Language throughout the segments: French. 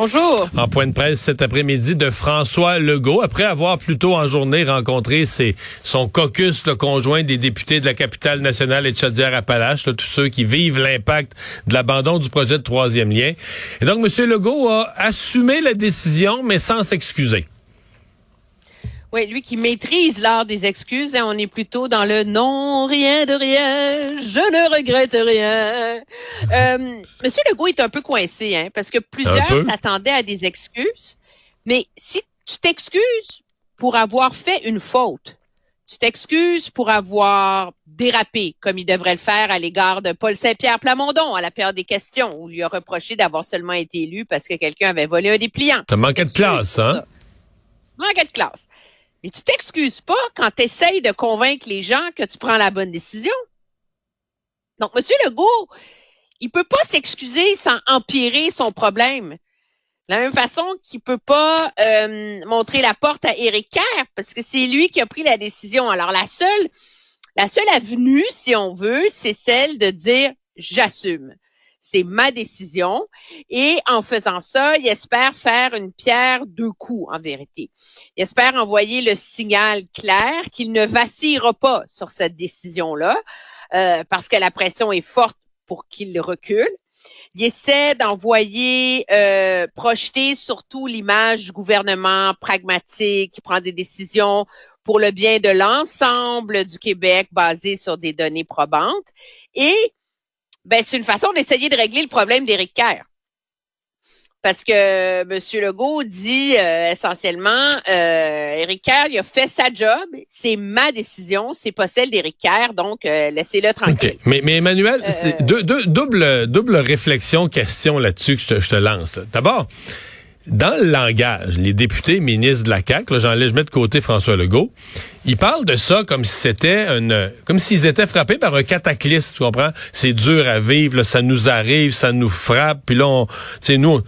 Bonjour. En point de presse cet après-midi de François Legault, après avoir plus tôt en journée rencontré ses, son caucus le conjoint des députés de la capitale nationale et de Chaudière-Appalaches, tous ceux qui vivent l'impact de l'abandon du projet de troisième lien. Et donc, M. Legault a assumé la décision, mais sans s'excuser. Oui, lui qui maîtrise l'art des excuses, hein, on est plutôt dans le non, rien de rien, je ne regrette rien. Euh, Monsieur Legault est un peu coincé, hein, parce que plusieurs s'attendaient à des excuses, mais si tu t'excuses pour avoir fait une faute, tu t'excuses pour avoir dérapé, comme il devrait le faire à l'égard de Paul Saint-Pierre Plamondon à la période des questions, où il lui a reproché d'avoir seulement été élu parce que quelqu'un avait volé un dépliant. Ça manquait de classe, hein? Manquait de classe. Mais tu t'excuses pas quand tu essayes de convaincre les gens que tu prends la bonne décision. Donc, M. Legault, il peut pas s'excuser sans empirer son problème. De la même façon qu'il peut pas euh, montrer la porte à Éric Kerr, parce que c'est lui qui a pris la décision. Alors, la seule, la seule avenue, si on veut, c'est celle de dire j'assume c'est ma décision. Et en faisant ça, il espère faire une pierre deux coups, en vérité. Il espère envoyer le signal clair qu'il ne vacillera pas sur cette décision-là, euh, parce que la pression est forte pour qu'il recule. Il essaie d'envoyer, euh, projeter surtout l'image du gouvernement pragmatique qui prend des décisions pour le bien de l'ensemble du Québec basées sur des données probantes. Et ben, c'est une façon d'essayer de régler le problème d'Éric Kerr. Parce que M. Legault dit euh, essentiellement, euh, Éric Kerr, il a fait sa job, c'est ma décision, c'est pas celle d'Éric Kerr, donc euh, laissez-le tranquille. Mais, mais Emmanuel, c'est deux, double, double réflexion, question là-dessus que je te, je te lance. D'abord, dans le langage, les députés ministres de la CAQ, j'en je mets de côté François Legault, ils parlent de ça comme si c'était comme s'ils étaient frappés par un cataclysme, tu comprends? C'est dur à vivre, ça nous arrive, ça nous frappe, puis là, on, tu sais, nous,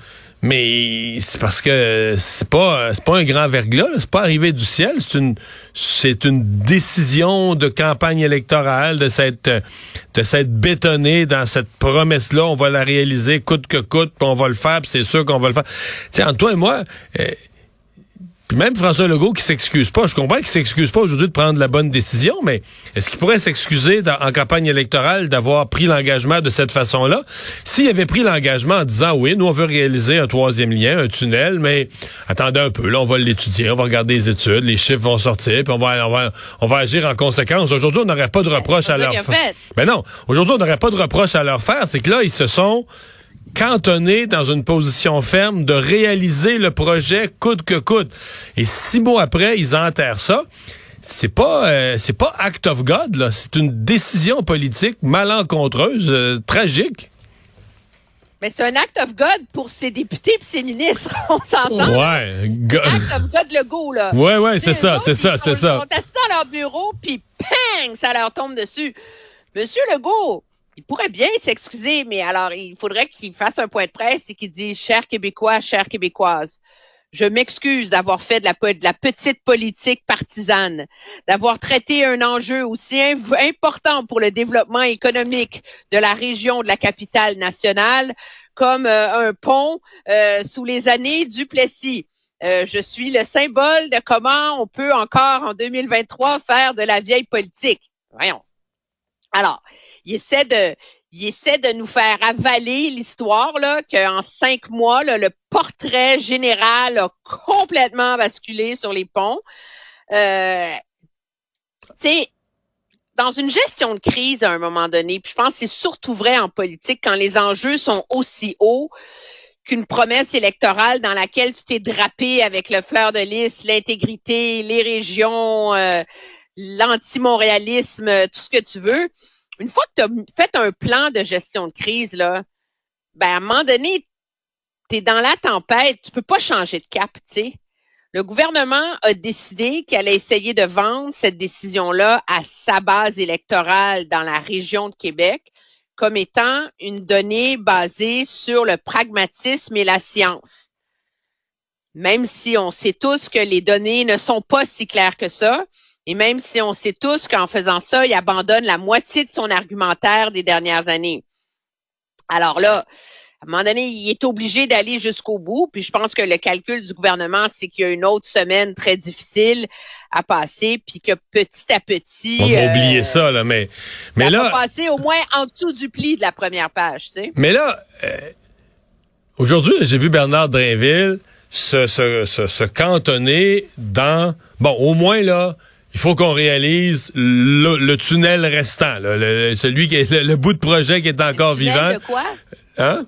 mais c'est parce que c'est pas c'est pas un grand verglas, c'est pas arrivé du ciel, c'est une c'est une décision de campagne électorale de s'être de dans cette promesse là, on va la réaliser coûte que coûte, puis on va le faire, c'est sûr qu'on va le faire. Tu entre toi et moi, euh, puis même François Legault qui s'excuse pas, je comprends qu'il s'excuse pas aujourd'hui de prendre la bonne décision, mais est-ce qu'il pourrait s'excuser en campagne électorale d'avoir pris l'engagement de cette façon-là? S'il avait pris l'engagement en disant oui, nous on veut réaliser un troisième lien, un tunnel, mais attendez un peu, là on va l'étudier, on va regarder les études, les chiffres vont sortir, puis on va, on va, on va agir en conséquence. Aujourd'hui, on n'aurait pas de reproche à leur faire. Mais non, aujourd'hui, on n'aurait pas de reproche à leur faire, c'est que là, ils se sont cantonné dans une position ferme de réaliser le projet coûte que coûte. Et six mois après, ils enterrent ça. C'est pas euh, c'est pas act of God là, c'est une décision politique malencontreuse, euh, tragique. Mais c'est un act of God pour ses députés et ses ministres, on s'entend? Ouais. Act of God le go, là. Ouais, ouais, c'est ça, c'est ça, c'est ça. Ils sont assis dans leur bureau, puis ping, ça leur tombe dessus. Monsieur Legault, il pourrait bien s'excuser, mais alors il faudrait qu'il fasse un point de presse et qu'il dise Chers Québécois, chères Québécoises, je m'excuse d'avoir fait de la, petite politique partisane, d'avoir traité un enjeu aussi important pour le développement économique de la région de la capitale nationale comme euh, un pont euh, sous les années du Plessis. Euh, je suis le symbole de comment on peut encore en 2023 faire de la vieille politique. Voyons. Alors, il essaie de, il essaie de nous faire avaler l'histoire là qu'en cinq mois le portrait général a complètement basculé sur les ponts. Euh, tu sais, dans une gestion de crise à un moment donné, puis je pense que c'est surtout vrai en politique quand les enjeux sont aussi hauts qu'une promesse électorale dans laquelle tu t'es drapé avec le fleur de lys, l'intégrité, les régions, euh, l'anti-montréalisme, tout ce que tu veux une fois que tu as fait un plan de gestion de crise, là, ben, à un moment donné, tu es dans la tempête, tu peux pas changer de cap, tu sais. Le gouvernement a décidé qu'il allait essayer de vendre cette décision-là à sa base électorale dans la région de Québec comme étant une donnée basée sur le pragmatisme et la science. même si on sait tous que les données ne sont pas si claires que ça, et même si on sait tous qu'en faisant ça, il abandonne la moitié de son argumentaire des dernières années. Alors là, à un moment donné, il est obligé d'aller jusqu'au bout. Puis je pense que le calcul du gouvernement, c'est qu'il y a une autre semaine très difficile à passer, puis que petit à petit. On va oublier ça, là, mais, mais ça là. va passer au moins en dessous du pli de la première page, tu sais. Mais là, euh, aujourd'hui, j'ai vu Bernard Drainville se, se, se, se cantonner dans. Bon, au moins, là, il faut qu'on réalise le, le, tunnel restant, là, le, celui qui est le, le, bout de projet qui est encore le tunnel vivant. De quoi? Hein?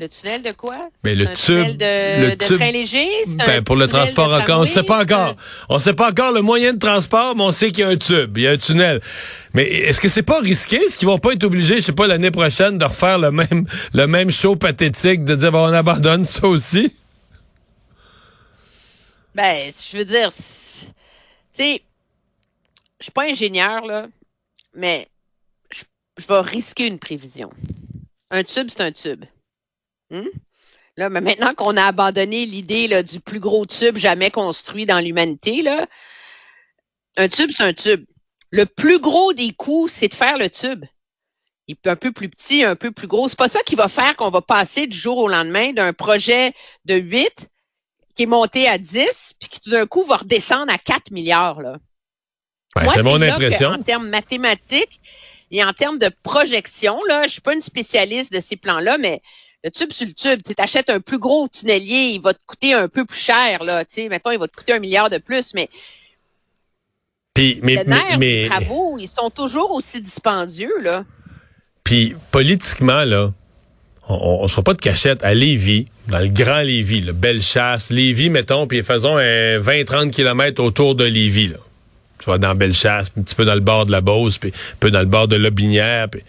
Le tunnel de quoi? Mais le un tube, tunnel de, le de tube, train léger? Ben, un pour le transport de en commun, on ne sait pas encore. On sait pas encore le moyen de transport, mais on sait qu'il y a un tube, il y a un tunnel. Mais est-ce que c'est pas risqué? Est-ce qu'ils vont pas être obligés, je sais pas, l'année prochaine, de refaire le même, le même show pathétique, de dire, bon, on abandonne ça aussi? Ben, je veux dire, sais, je suis pas ingénieur, mais je, vais risquer une prévision. Un tube, c'est un tube. Hmm? Là, mais maintenant qu'on a abandonné l'idée du plus gros tube jamais construit dans l'humanité, un tube, c'est un tube. Le plus gros des coûts, c'est de faire le tube. Il est un peu plus petit, un peu plus gros. C'est pas ça qui va faire qu'on va passer du jour au lendemain d'un projet de 8 qui est monté à 10, puis qui tout d'un coup va redescendre à 4 milliards. Là. Ben, Moi, c'est mon que, impression. En termes mathématiques et en termes de projection, là, je suis pas une spécialiste de ces plans-là, mais le tube sur le tube, tu achètes un plus gros tunnelier, il va te coûter un peu plus cher, là. Mettons, il va te coûter un milliard de plus, mais Puis, mais, mais, mais- des travaux, ils sont toujours aussi dispendieux, là. Puis politiquement, là, on ne sera pas de cachette à Lévis, dans le grand Lévis, le Bellechasse, Lévis, mettons, puis faisons un 20-30 km autour de Lévis. Là. Tu vas dans Bellechasse, un petit peu dans le bord de la Beauce, puis un peu dans le bord de Lobinière. Puis...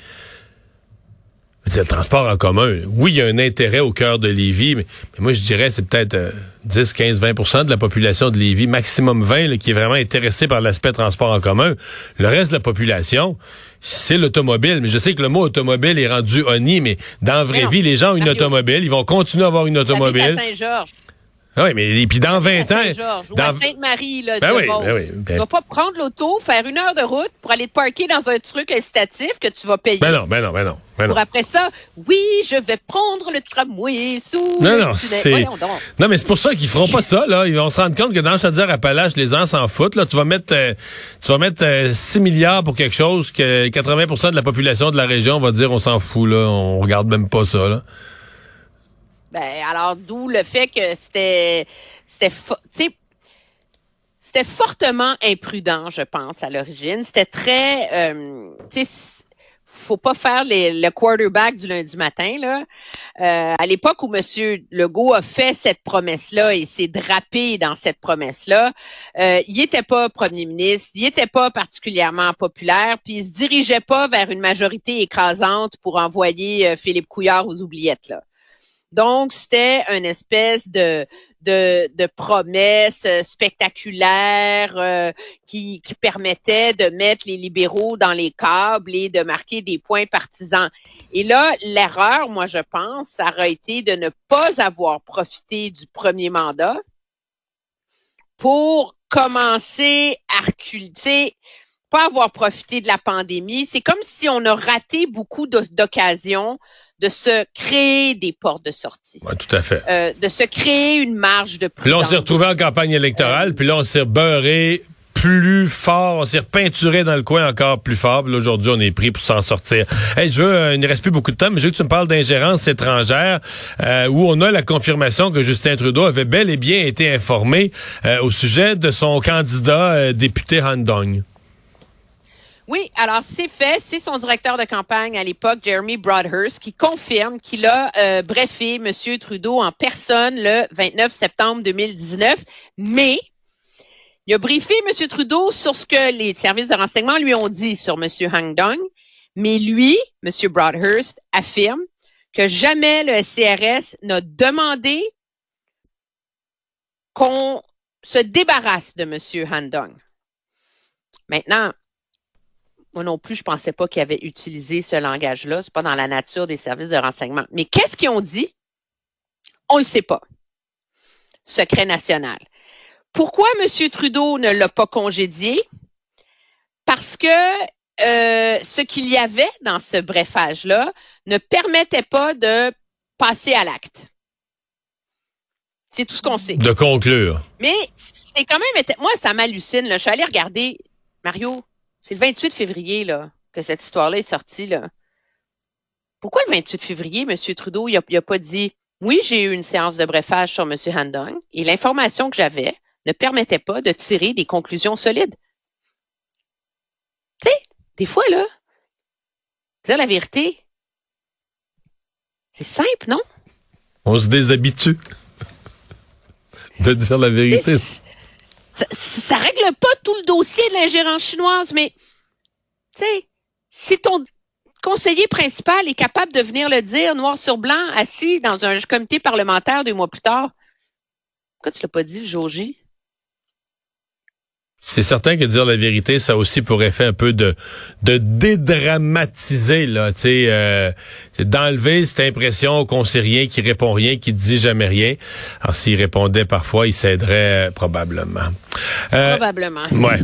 Le transport en commun, oui, il y a un intérêt au cœur de Lévis, mais, mais moi je dirais c'est peut-être euh, 10, 15, 20% de la population de Lévis, maximum 20, là, qui est vraiment intéressé par l'aspect transport en commun. Le reste de la population, c'est l'automobile. Mais je sais que le mot automobile est rendu honni, mais dans la vraie Mais vie, les gens ont une automobile, ils vont continuer à avoir une automobile. Saint-Georges. Ah Oui, mais et puis dans 20 à ans, ou dans- à Sainte-Marie, là, Ben oui, ben oui, ben- Tu vas pas prendre l'auto, faire une heure de route pour aller te parquer dans un truc incitatif que tu vas payer. ben non, ben non, ben non, ben non. Pour après ça, oui, je vais prendre le tramway sous Non, non, c'est. Non, mais c'est pour ça qu'ils feront pas ça, là. Ils vont se rendre compte que dans Chaudière-Appalaches, les gens s'en foutent, là. Tu vas mettre, euh, tu vas mettre euh, 6 milliards pour quelque chose que 80% de la population de la région va dire on s'en fout, là. On regarde même pas ça, là. Ben, alors, d'où le fait que c'était, c'était, tu c'était fortement imprudent, je pense, à l'origine. C'était très, euh, tu sais, faut pas faire les- le quarterback du lundi matin, là. Euh, à l'époque où M. Legault a fait cette promesse-là et s'est drapé dans cette promesse-là, euh, il était pas premier ministre, il était pas particulièrement populaire, puis il se dirigeait pas vers une majorité écrasante pour envoyer euh, Philippe Couillard aux oubliettes, là. Donc, c'était une espèce de, de, de promesse euh, spectaculaire euh, qui, qui permettait de mettre les libéraux dans les câbles et de marquer des points partisans. Et là, l'erreur, moi, je pense, ça aurait été de ne pas avoir profité du premier mandat pour commencer à reculer, pas avoir profité de la pandémie. C'est comme si on a raté beaucoup d'o- d'occasions de se créer des portes de sortie, Ouais, tout à fait. euh, de se créer une marge de Puis là, on prudence. s'est retrouvé en campagne électorale, puis là, on s'est beurré plus fort, on s'est repeinturé dans le coin encore plus fort. Aujourd'hui, on est pris pour s'en sortir. Hey, je veux, euh, il ne reste plus beaucoup de temps, mais je veux que tu me parles d'ingérence étrangère, euh, où on a la confirmation que Justin Trudeau avait bel et bien été informé euh, au sujet de son candidat euh, député Han Dong. Oui, alors c'est fait. C'est son directeur de campagne à l'époque, Jeremy Broadhurst, qui confirme qu'il a euh, brefé M. Trudeau en personne le 29 septembre 2019. Mais il a briefé M. Trudeau sur ce que les services de renseignement lui ont dit sur M. Hang Dong. Mais lui, M. Broadhurst, affirme que jamais le CRS n'a demandé qu'on se débarrasse de M. Han Dong. Maintenant, moi non plus, je pensais pas qu'ils avaient utilisé ce langage-là. C'est pas dans la nature des services de renseignement. Mais qu'est-ce qu'ils ont dit? On le sait pas. secret national. Pourquoi M. Trudeau ne l'a pas congédié? Parce que euh, ce qu'il y avait dans ce brefage-là ne permettait pas de passer à l'acte. C'est tout ce qu'on sait. De conclure. Mais c'est quand même, moi, ça m'hallucine. Je suis allée regarder, Mario, c'est le 28 février là, que cette histoire-là est sortie. Là. Pourquoi le 28 février, M. Trudeau, il n'a pas dit oui, j'ai eu une séance de brefage sur M. Handong et l'information que j'avais ne permettait pas de tirer des conclusions solides. Tu sais, des fois, là, dire la vérité, c'est simple, non? On se déshabitue de dire la vérité. Ça, ça, règle pas tout le dossier de l'ingérence chinoise, mais tu sais, si ton conseiller principal est capable de venir le dire noir sur blanc, assis dans un comité parlementaire deux mois plus tard, pourquoi tu l'as pas dit le? C'est certain que dire la vérité, ça aussi pour effet un peu de de dédramatiser là, tu sais, euh, d'enlever cette impression qu'on sait rien, qui répond rien, qui dit jamais rien. Alors s'il répondait parfois, il s'aiderait euh, probablement. Euh, probablement. Ouais.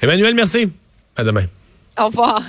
Emmanuel, merci. À demain. Au revoir.